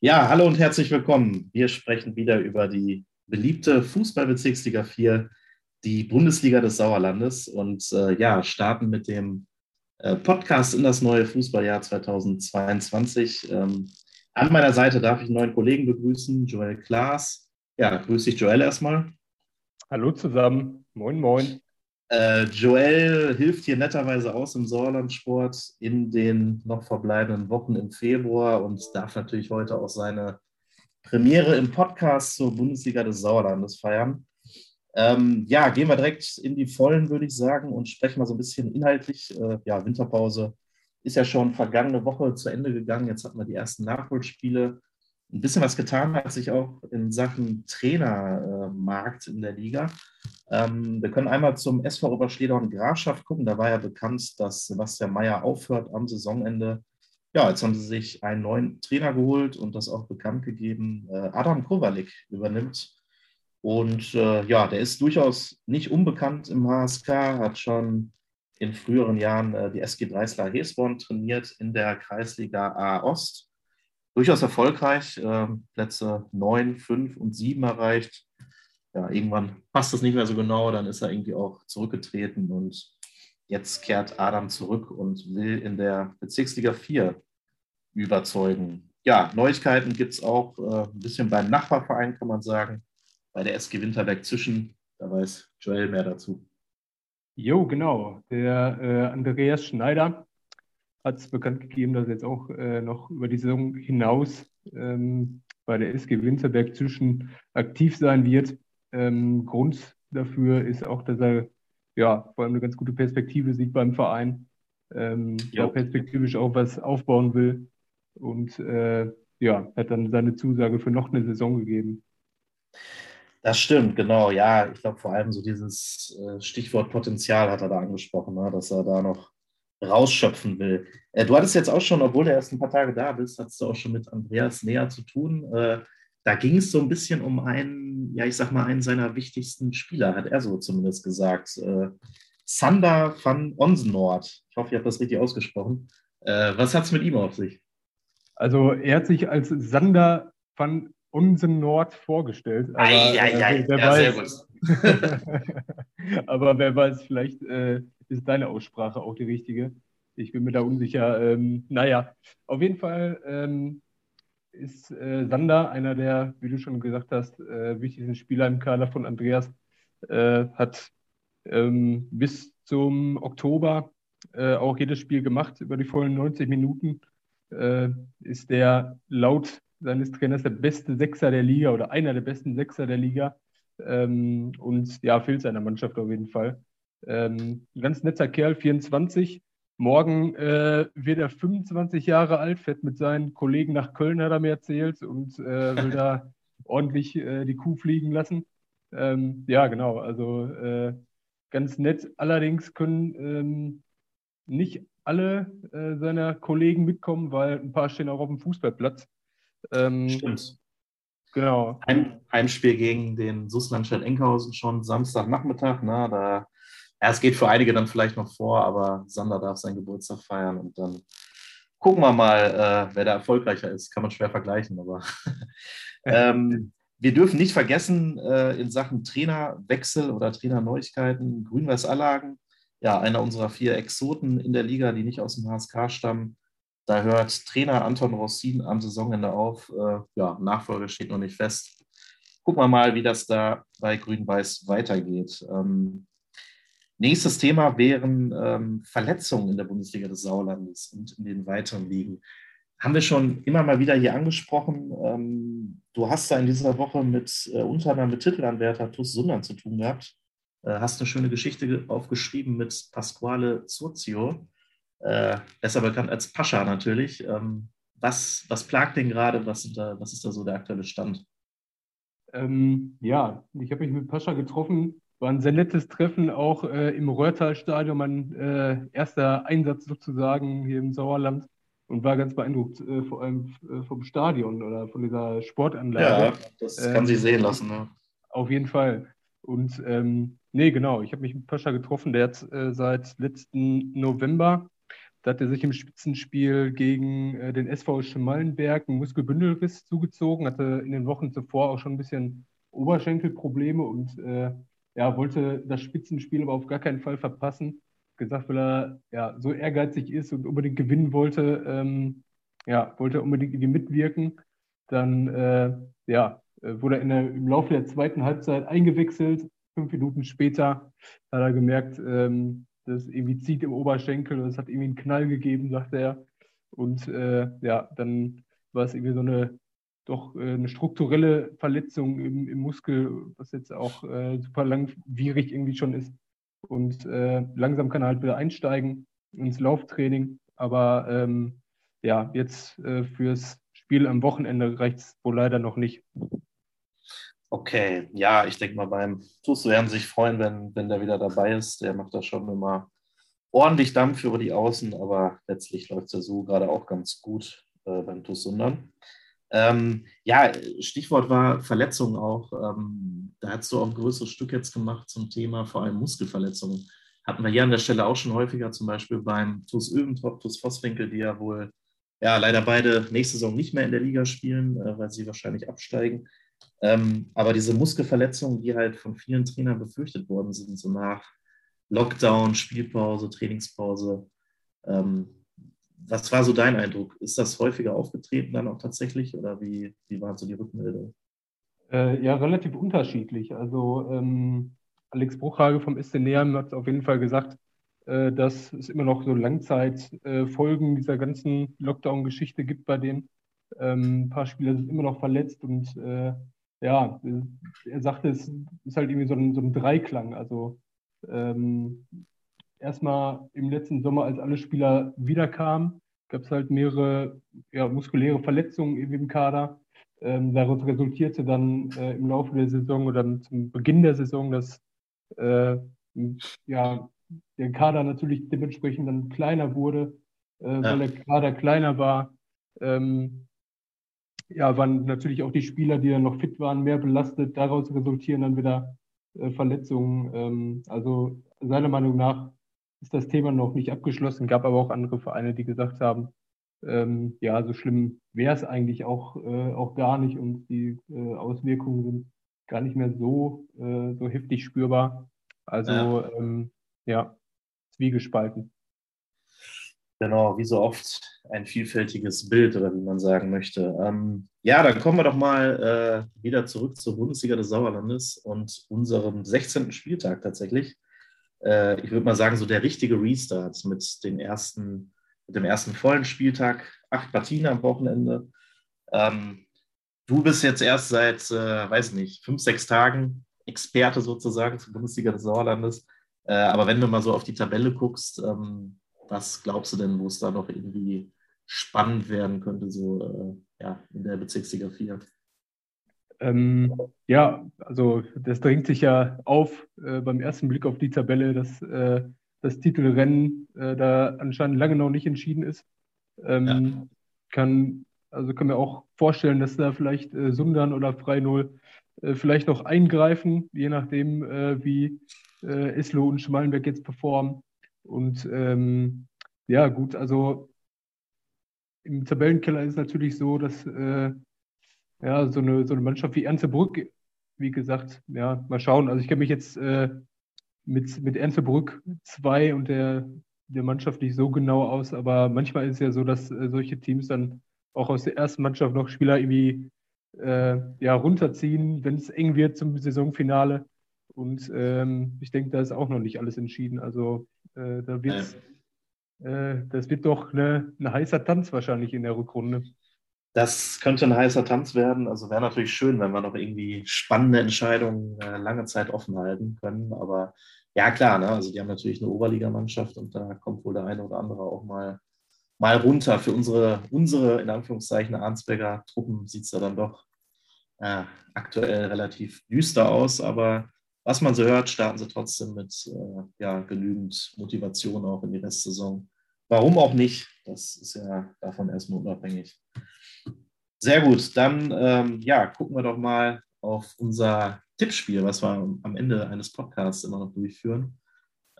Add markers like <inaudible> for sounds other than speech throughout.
Ja, hallo und herzlich willkommen. Wir sprechen wieder über die beliebte Fußballbezirksliga 4, die Bundesliga des Sauerlandes und äh, ja, starten mit dem äh, Podcast in das neue Fußballjahr 2022. Ähm, an meiner Seite darf ich einen neuen Kollegen begrüßen, Joel Klaas. Ja, grüße dich, Joel, erstmal. Hallo zusammen. Moin, moin. Äh, Joel hilft hier netterweise aus im Sauerlandsport in den noch verbleibenden Wochen im Februar und darf natürlich heute auch seine Premiere im Podcast zur Bundesliga des Sauerlandes feiern. Ähm, ja, gehen wir direkt in die Vollen, würde ich sagen, und sprechen mal so ein bisschen inhaltlich. Äh, ja, Winterpause ist ja schon vergangene Woche zu Ende gegangen. Jetzt hatten wir die ersten Nachholspiele. Ein bisschen was getan hat sich auch in Sachen Trainermarkt in der Liga. Ähm, wir können einmal zum SV Oberschledorn Grafschaft gucken. Da war ja bekannt, dass Sebastian Mayer aufhört am Saisonende. Ja, jetzt haben sie sich einen neuen Trainer geholt und das auch bekannt gegeben. Äh, Adam Kowalik übernimmt. Und äh, ja, der ist durchaus nicht unbekannt im HSK, hat schon in früheren Jahren äh, die SG Dreisler Hesborn trainiert in der Kreisliga A Ost. Durchaus erfolgreich, äh, Plätze 9, 5 und 7 erreicht ja, irgendwann passt das nicht mehr so genau, dann ist er irgendwie auch zurückgetreten und jetzt kehrt Adam zurück und will in der Bezirksliga 4 überzeugen. Ja, Neuigkeiten gibt es auch äh, ein bisschen beim Nachbarverein, kann man sagen, bei der SG Winterberg zwischen. Da weiß Joel mehr dazu. Jo, genau. Der äh, Andreas Schneider hat es bekannt gegeben, dass er jetzt auch äh, noch über die Saison hinaus ähm, bei der SG Winterberg zwischen aktiv sein wird. Ähm, Grund dafür ist auch, dass er ja vor allem eine ganz gute Perspektive sieht beim Verein, ähm, ja. perspektivisch auch was aufbauen will und äh, ja, hat dann seine Zusage für noch eine Saison gegeben. Das stimmt, genau. Ja, ich glaube vor allem so dieses äh, Stichwort Potenzial hat er da angesprochen, ne? dass er da noch rausschöpfen will. Äh, du hattest jetzt auch schon, obwohl du erst ein paar Tage da bist, hattest du auch schon mit Andreas näher zu tun. Äh, da ging es so ein bisschen um einen, ja, ich sag mal, einen seiner wichtigsten Spieler, hat er so zumindest gesagt. Äh, Sander van Onsenord. Ich hoffe, ich habe das richtig ausgesprochen. Was hat es mit ihm auf sich? Also, er hat sich als Sander van Onsenord vorgestellt. Aber, ei, ei, ei. Wer ja, weiß, <laughs> aber wer weiß, vielleicht äh, ist deine Aussprache auch die richtige. Ich bin mir da unsicher. Ähm, naja, auf jeden Fall ähm, ist äh, Sander einer der, wie du schon gesagt hast, äh, wichtigsten Spieler im Kader von Andreas. Äh, hat ähm, bis zum Oktober äh, auch jedes Spiel gemacht über die vollen 90 Minuten. Äh, ist der laut seines Trainers der beste Sechser der Liga oder einer der besten Sechser der Liga. Ähm, und ja, fehlt seiner Mannschaft auf jeden Fall. Ähm, ganz netter Kerl, 24, Morgen äh, wird er 25 Jahre alt, fährt mit seinen Kollegen nach Köln, hat er mir erzählt, und äh, will da <laughs> ordentlich äh, die Kuh fliegen lassen. Ähm, ja, genau, also äh, ganz nett. Allerdings können ähm, nicht alle äh, seiner Kollegen mitkommen, weil ein paar stehen auch auf dem Fußballplatz. Ähm, Stimmt. Genau. Ein Heimspiel gegen den Susslandstadt Enkhausen schon Samstagnachmittag. Ne? Da es geht für einige dann vielleicht noch vor, aber Sander darf seinen Geburtstag feiern und dann gucken wir mal, äh, wer da erfolgreicher ist. Kann man schwer vergleichen, aber <laughs> ähm, wir dürfen nicht vergessen, äh, in Sachen Trainerwechsel oder Trainerneuigkeiten, Grün-Weiß Allagen, ja, einer unserer vier Exoten in der Liga, die nicht aus dem HSK stammen. Da hört Trainer Anton Rossin am Saisonende auf. Äh, ja, Nachfolge steht noch nicht fest. Gucken wir mal, wie das da bei Grün-Weiß weitergeht. Ähm, Nächstes Thema wären ähm, Verletzungen in der Bundesliga des Sauerlandes und in den weiteren Ligen. Haben wir schon immer mal wieder hier angesprochen. Ähm, du hast da in dieser Woche mit äh, unter anderem mit Titelanwärter Tuss Sundern zu tun gehabt. Äh, hast eine schöne Geschichte aufgeschrieben mit Pasquale Zozio, äh, besser bekannt als Pascha natürlich. Ähm, was, was plagt den gerade? Was, was ist da so der aktuelle Stand? Ähm, ja, ich habe mich mit Pascha getroffen war ein sehr nettes Treffen, auch äh, im Röhrtal-Stadion, mein äh, erster Einsatz sozusagen hier im Sauerland und war ganz beeindruckt, äh, vor allem äh, vom Stadion oder von dieser Sportanlage. Ja, das kann ähm, sich sehen lassen. Ne? Auf jeden Fall. Und ähm, nee, genau, ich habe mich mit Pascha getroffen, der hat äh, seit letzten November Da hat er sich im Spitzenspiel gegen äh, den SV Schmallenberg einen Muskelbündelriss zugezogen, hatte in den Wochen zuvor auch schon ein bisschen Oberschenkelprobleme und äh, ja, wollte das Spitzenspiel aber auf gar keinen Fall verpassen. Gesagt, weil er ja, so ehrgeizig ist und unbedingt gewinnen wollte, ähm, ja, wollte unbedingt irgendwie mitwirken. Dann äh, ja, wurde er im Laufe der zweiten Halbzeit eingewechselt. Fünf Minuten später hat er gemerkt, ähm, das irgendwie zieht im Oberschenkel und es hat irgendwie einen Knall gegeben, sagte er. Und äh, ja, dann war es irgendwie so eine doch äh, eine strukturelle Verletzung im, im, Muskel, was jetzt auch äh, super langwierig irgendwie schon ist. Und äh, langsam kann er halt wieder einsteigen ins Lauftraining. Aber ähm, ja, jetzt äh, fürs Spiel am Wochenende reicht es wohl leider noch nicht. Okay, ja, ich denke mal, beim Tusso werden sich freuen, wenn, wenn der wieder dabei ist. Der macht da schon immer ordentlich Dampf über die Außen, aber letztlich läuft es ja so gerade auch ganz gut äh, beim Tussundern. Ähm, ja, Stichwort war Verletzungen auch. Ähm, da hast du auch ein größeres Stück jetzt gemacht zum Thema vor allem Muskelverletzungen. Hatten wir hier an der Stelle auch schon häufiger, zum Beispiel beim TuS Öventrop, TuS Vosswinkel, die ja wohl ja, leider beide nächste Saison nicht mehr in der Liga spielen, äh, weil sie wahrscheinlich absteigen. Ähm, aber diese Muskelverletzungen, die halt von vielen Trainern befürchtet worden sind, so nach Lockdown, Spielpause, Trainingspause. Ähm, was war so dein Eindruck? Ist das häufiger aufgetreten dann auch tatsächlich oder wie, wie waren so die Rückmeldungen? Äh, ja, relativ unterschiedlich. Also ähm, Alex Bruchhage vom SC hat auf jeden Fall gesagt, äh, dass es immer noch so Langzeitfolgen äh, dieser ganzen Lockdown-Geschichte gibt bei denen. Ähm, ein paar Spieler sind immer noch verletzt und äh, ja, er sagte, es ist halt irgendwie so ein, so ein Dreiklang. Also ähm, erstmal im letzten Sommer, als alle Spieler wiederkamen, gab es halt mehrere ja, muskuläre Verletzungen im Kader. Ähm, daraus resultierte dann äh, im Laufe der Saison oder zum Beginn der Saison, dass äh, ja, der Kader natürlich dementsprechend dann kleiner wurde, äh, ja. weil der Kader kleiner war. Ähm, ja, waren natürlich auch die Spieler, die dann noch fit waren, mehr belastet. Daraus resultieren dann wieder äh, Verletzungen. Ähm, also seiner Meinung nach ist das Thema noch nicht abgeschlossen. Gab aber auch andere Vereine, die gesagt haben, ähm, ja, so schlimm wäre es eigentlich auch, äh, auch gar nicht und die äh, Auswirkungen sind gar nicht mehr so, äh, so heftig spürbar. Also ja, ähm, ja zwiegespalten. Genau, wie so oft ein vielfältiges Bild oder wie man sagen möchte. Ähm, ja, dann kommen wir doch mal äh, wieder zurück zur Bundesliga des Sauerlandes und unserem 16. Spieltag tatsächlich. Äh, ich würde mal sagen, so der richtige Restart mit, den ersten, mit dem ersten vollen Spieltag, acht Partien am Wochenende. Ähm, du bist jetzt erst seit, äh, weiß nicht, fünf, sechs Tagen Experte sozusagen zur Bundesliga des Sauerlandes. Äh, aber wenn du mal so auf die Tabelle guckst, ähm, was glaubst du denn, wo es da noch irgendwie spannend werden könnte, so äh, ja, in der Bezirksliga 4? Ähm, ja, also das drängt sich ja auf äh, beim ersten Blick auf die Tabelle, dass äh, das Titelrennen äh, da anscheinend lange noch nicht entschieden ist. Ähm, ja. Kann, also können wir auch vorstellen, dass da vielleicht äh, Sundern oder Freinol äh, vielleicht noch eingreifen, je nachdem, äh, wie äh, Islo und Schmalenberg jetzt performen. Und ähm, ja, gut, also im Tabellenkeller ist es natürlich so, dass ja, so eine, so eine Mannschaft wie Ernstebrück, wie gesagt, ja, mal schauen. Also ich kenne mich jetzt äh, mit, mit Ernstebrück 2 und der, der Mannschaft nicht so genau aus, aber manchmal ist es ja so, dass äh, solche Teams dann auch aus der ersten Mannschaft noch Spieler irgendwie äh, ja, runterziehen, wenn es eng wird zum Saisonfinale. Und ähm, ich denke, da ist auch noch nicht alles entschieden. Also äh, da wird äh, das wird doch eine, ein heißer Tanz wahrscheinlich in der Rückrunde. Das könnte ein heißer Tanz werden. Also wäre natürlich schön, wenn wir noch irgendwie spannende Entscheidungen äh, lange Zeit offen halten können. Aber ja, klar, ne? also die haben natürlich eine Oberligamannschaft und da kommt wohl der eine oder andere auch mal, mal runter. Für unsere, unsere in Anführungszeichen, Arnsberger Truppen sieht es da dann doch äh, aktuell relativ düster aus. Aber was man so hört, starten sie trotzdem mit äh, ja, genügend Motivation auch in die Restsaison. Warum auch nicht? Das ist ja davon erstmal unabhängig. Sehr gut, dann ähm, ja, gucken wir doch mal auf unser Tippspiel, was wir am Ende eines Podcasts immer noch durchführen.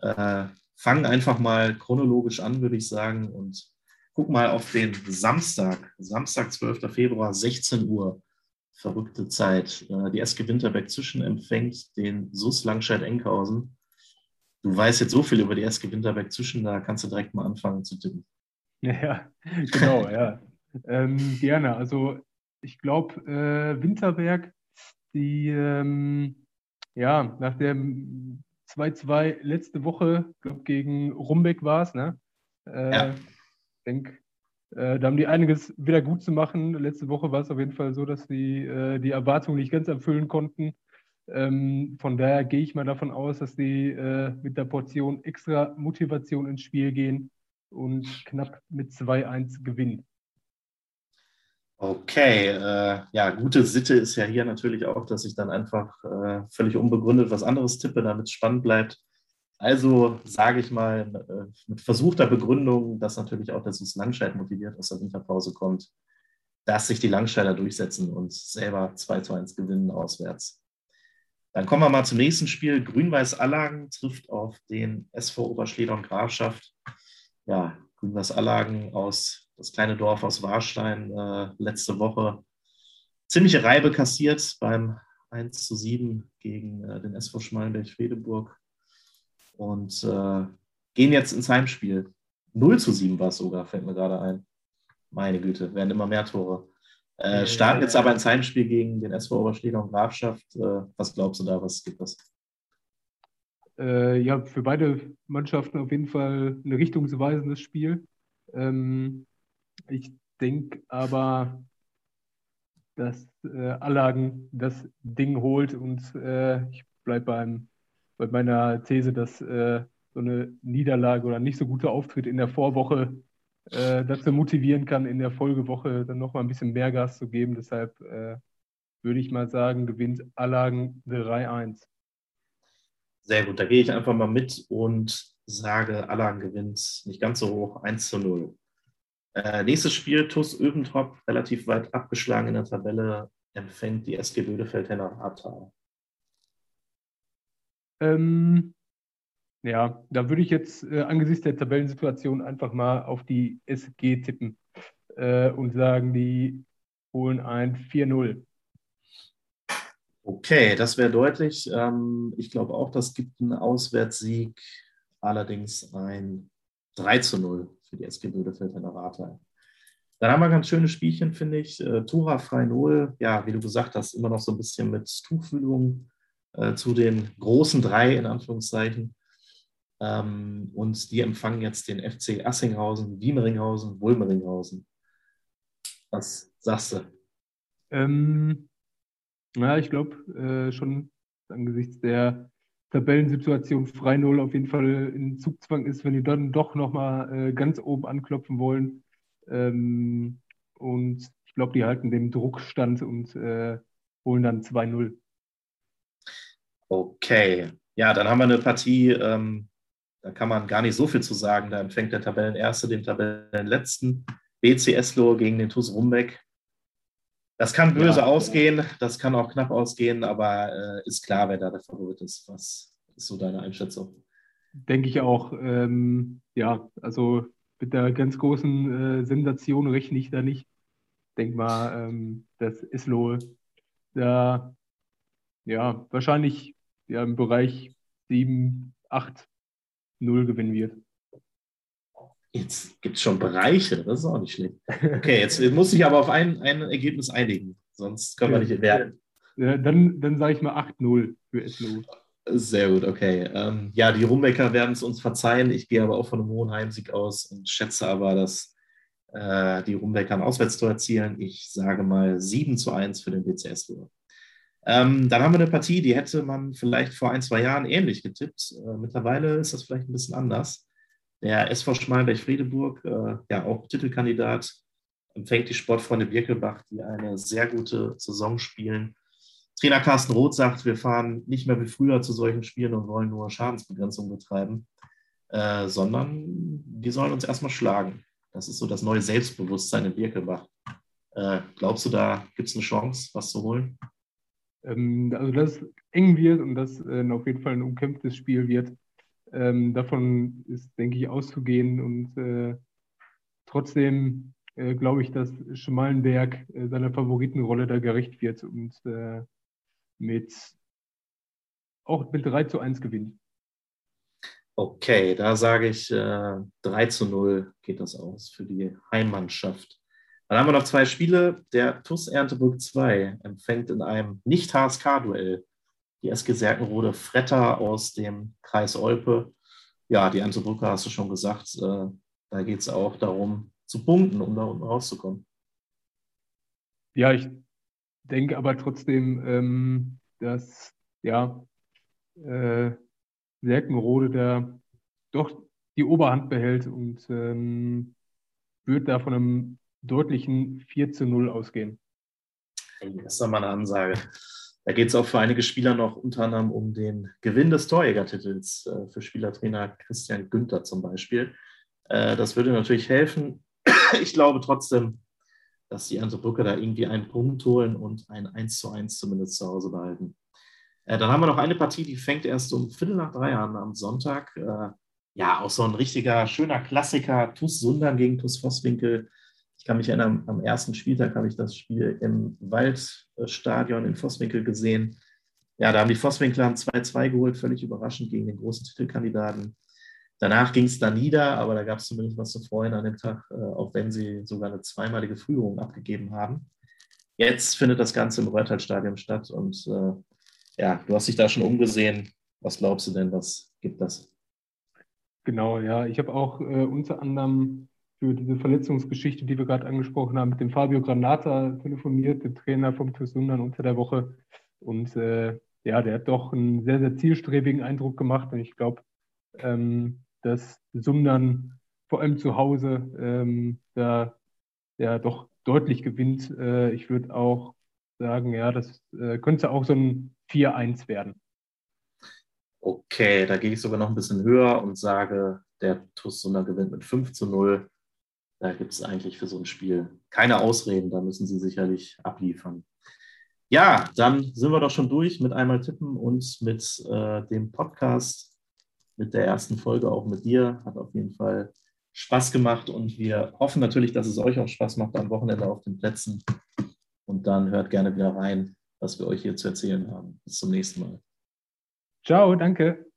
Äh, fangen einfach mal chronologisch an, würde ich sagen, und guck mal auf den Samstag, Samstag, 12. Februar, 16 Uhr. Verrückte Zeit. Äh, die SG Winterberg Zwischen empfängt den SUS Langscheid-Enkhausen. Du weißt jetzt so viel über die SG Winterberg Zwischen, da kannst du direkt mal anfangen zu tippen. <laughs> Ja, genau, ja. Ähm, gerne. Also ich glaube, äh, Winterberg, die ähm, ja nach dem 2-2 letzte Woche, glaube gegen Rumbeck war es, ne? Äh, ja. Ich denke, äh, da haben die einiges wieder gut zu machen. Letzte Woche war es auf jeden Fall so, dass sie äh, die Erwartungen nicht ganz erfüllen konnten. Ähm, von daher gehe ich mal davon aus, dass sie äh, mit der Portion extra Motivation ins Spiel gehen und knapp mit 2-1 gewinnen. Okay, äh, ja, gute Sitte ist ja hier natürlich auch, dass ich dann einfach äh, völlig unbegründet was anderes tippe, damit es spannend bleibt. Also sage ich mal äh, mit versuchter Begründung, dass natürlich auch das Langscheid motiviert aus der Winterpause kommt, dass sich die Langscheider durchsetzen und selber 2 zu 1 gewinnen auswärts. Dann kommen wir mal zum nächsten Spiel. Grün-Weiß Allagen trifft auf den SV Oberschleder und Grafschaft. Ja, Grün-Weiß Allagen aus das kleine Dorf aus Warstein äh, letzte Woche ziemliche Reibe kassiert beim 1 zu 7 gegen äh, den SV Schmalenberg-Fredeburg und äh, gehen jetzt ins Heimspiel. 0 zu 7 war es sogar, fällt mir gerade ein. Meine Güte, werden immer mehr Tore. Äh, starten jetzt aber ins Heimspiel gegen den SV Oberschläger und Grafschaft. Äh, was glaubst du da? Was gibt das? Äh, ja, für beide Mannschaften auf jeden Fall ein richtungsweisendes Spiel. Ähm, ich denke aber, dass äh, Allagen das Ding holt und äh, ich bleibe bei meiner These, dass äh, so eine Niederlage oder nicht so guter Auftritt in der Vorwoche äh, dazu motivieren kann, in der Folgewoche dann nochmal ein bisschen mehr Gas zu geben. Deshalb äh, würde ich mal sagen, gewinnt Allagen 3-1. Sehr gut, da gehe ich einfach mal mit und sage, Allagen gewinnt nicht ganz so hoch, 1 zu 0. Äh, nächstes Spiel, TuS Öbentrop, relativ weit abgeschlagen in der Tabelle, empfängt die SG Bödefeld-Henner Ahrtal. Ähm, ja, da würde ich jetzt äh, angesichts der Tabellensituation einfach mal auf die SG tippen äh, und sagen, die holen ein 4-0. Okay, das wäre deutlich. Ähm, ich glaube auch, das gibt einen Auswärtssieg, allerdings ein 3 0 für die SG Bödefeld Rate. Dann haben wir ganz schönes Spielchen, finde ich. Äh, Tura frei 0. Ja, wie du gesagt hast, immer noch so ein bisschen mit Tuchfühlung äh, zu den großen drei, in Anführungszeichen. Ähm, und die empfangen jetzt den FC Assinghausen, Wiemeringhausen, Wulmeringhausen. Was sagst du? Ähm, ja, ich glaube äh, schon angesichts der Tabellensituation frei Null auf jeden Fall in Zugzwang ist, wenn die dann doch nochmal äh, ganz oben anklopfen wollen. Ähm, und ich glaube, die halten den Druckstand und äh, holen dann 2-0. Okay, ja, dann haben wir eine Partie, ähm, da kann man gar nicht so viel zu sagen. Da empfängt der Tabellenerste den Tabellenletzten. BC Eslo gegen den TuS Rumbeck. Das kann böse ja, ausgehen, das kann auch knapp ausgehen, aber äh, ist klar, wer da der Favorit ist. Was ist so deine Einschätzung? Denke ich auch. Ähm, ja, also mit der ganz großen äh, Sensation rechne ich da nicht. Denk mal, ähm, dass Islo da ja wahrscheinlich ja, im Bereich 7, 8, 0 gewinnen wird. Jetzt gibt es schon Bereiche, das ist auch nicht schlecht. Okay, jetzt muss ich aber auf ein, ein Ergebnis einigen, sonst können wir nicht werden. Ja, dann dann sage ich mal 8-0 für SLO. Sehr gut, okay. Ähm, ja, die Rumbecker werden es uns verzeihen. Ich gehe aber auch von einem hohen Heimsieg aus und schätze aber, dass äh, die Rumbecker ein Auswärtstor erzielen. Ich sage mal 7 zu 1 für den BCS-Tour. Ähm, dann haben wir eine Partie, die hätte man vielleicht vor ein, zwei Jahren ähnlich getippt. Äh, mittlerweile ist das vielleicht ein bisschen anders. Der SV Schmalenberg-Friedeburg, äh, ja auch Titelkandidat, empfängt die Sportfreunde Birkelbach, die eine sehr gute Saison spielen. Trainer Carsten Roth sagt, wir fahren nicht mehr wie früher zu solchen Spielen und wollen nur Schadensbegrenzung betreiben, äh, sondern die sollen uns erstmal schlagen. Das ist so das neue Selbstbewusstsein in Birkelbach. Äh, glaubst du, da gibt es eine Chance, was zu holen? Ähm, also, dass es eng wird und dass äh, auf jeden Fall ein umkämpftes Spiel wird, Ähm, davon ist, denke ich, auszugehen. Und äh, trotzdem äh, glaube ich, dass Schmalenberg äh, seiner Favoritenrolle da gerecht wird und äh, mit auch mit 3 zu 1 gewinnt. Okay, da sage ich äh, 3 zu 0 geht das aus für die Heimmannschaft. Dann haben wir noch zwei Spiele. Der TUS Erntebrück 2 empfängt in einem Nicht-HSK-Duell die SG Serkenrode Fretter aus dem Kreis Olpe. Ja, die Erntebrücke hast du schon gesagt. Äh, da geht es auch darum, zu punkten, um da unten rauszukommen. Ja, ich denke aber trotzdem, ähm, dass ja, äh, Serkenrode da doch die Oberhand behält und ähm, wird da von einem deutlichen 4 zu 0 ausgehen. Das ist doch mal eine Ansage. Da geht es auch für einige Spieler noch unter anderem um den Gewinn des Torjägertitels äh, für Spielertrainer Christian Günther zum Beispiel. Äh, das würde natürlich helfen. <clears throat> Ich glaube trotzdem, dass die Brücke da irgendwie einen Punkt holen und ein 1 zu 1 zumindest zu Hause behalten. Äh, dann haben wir noch eine Partie, die fängt erst um Viertel nach drei an am Sonntag. Äh, ja, auch so ein richtiger, schöner Klassiker. TuS Sundern gegen TuS Vosswinkel. Kann mich erinnern, am ersten Spieltag habe ich das Spiel im Waldstadion in Vosswinkel gesehen. Ja, da haben die Vosswinkler 2-2 geholt, völlig überraschend gegen den großen Titelkandidaten. Danach ging es dann nieder, aber da gab es zumindest was zu freuen an dem Tag, äh, auch wenn sie sogar eine zweimalige Führung abgegeben haben. Jetzt findet das Ganze im Reuterstadion statt und äh, ja, du hast dich da schon umgesehen. Was glaubst du denn, was gibt das? Genau, ja. Ich habe auch äh, unter anderem für diese Verletzungsgeschichte, die wir gerade angesprochen haben, mit dem Fabio Granata telefoniert, dem Trainer vom TuS Sundern unter der Woche. Und äh, ja, der hat doch einen sehr, sehr zielstrebigen Eindruck gemacht. Und ich glaube, ähm, dass Sundern vor allem zu Hause ähm, da ja doch deutlich gewinnt. Äh, ich würde auch sagen, ja, das äh, könnte auch so ein 4-1 werden. Okay, da gehe ich sogar noch ein bisschen höher und sage, der TuS Sundern gewinnt mit 5 zu 0. Da gibt es eigentlich für so ein Spiel keine Ausreden, da müssen sie sicherlich abliefern. Ja, dann sind wir doch schon durch mit einmal tippen und mit äh, dem Podcast mit der ersten Folge auch mit dir. Hat auf jeden Fall Spaß gemacht und wir hoffen natürlich, dass es euch auch Spaß macht am Wochenende auf den Plätzen. Und dann hört gerne wieder rein, was wir euch hier zu erzählen haben. Bis zum nächsten Mal. Ciao, danke.